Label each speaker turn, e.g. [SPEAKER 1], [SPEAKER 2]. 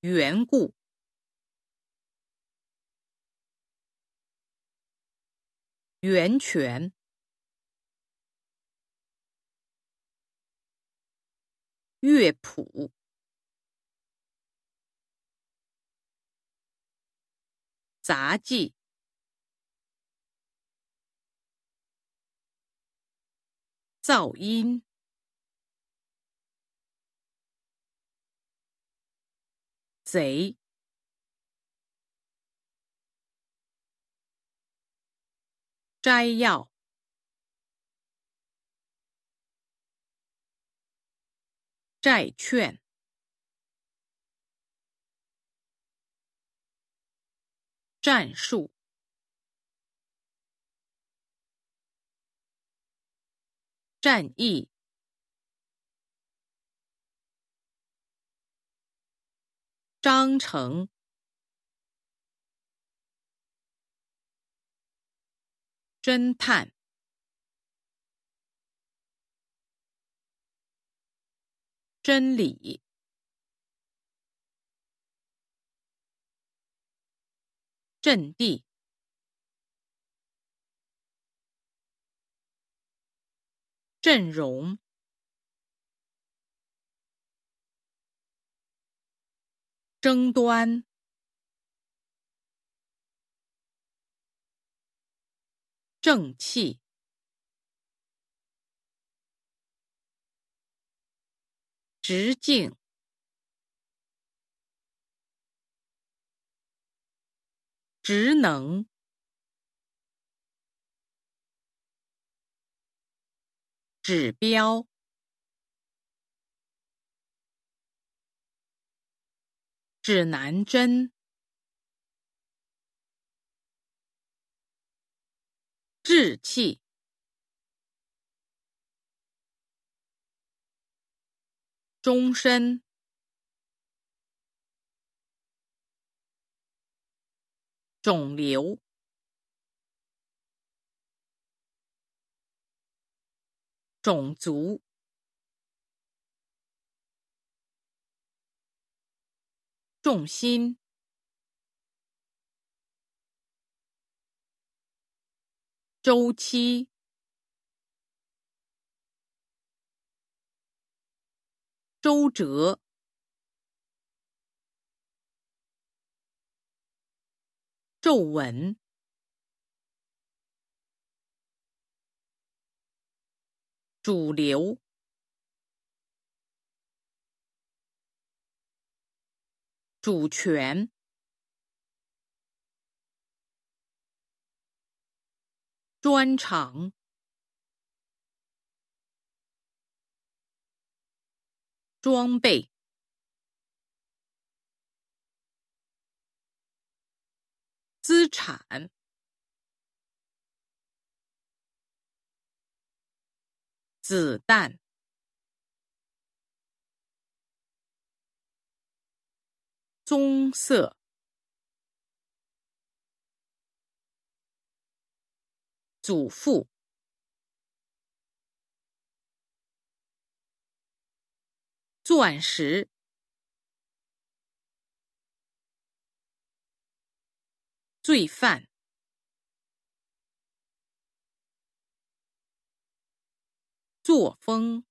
[SPEAKER 1] 缘故，源泉，乐谱，杂技，噪音。贼，摘要，债券，战术，战役。章程，侦探，真理，阵地，阵容。争端，正气，直径，职能，指标。指南针，志气，终身，肿瘤，种族。重心，周期，周折，皱纹，主流。主权，专长，装备，资产，子弹。棕色，祖父，钻石，罪犯，作风。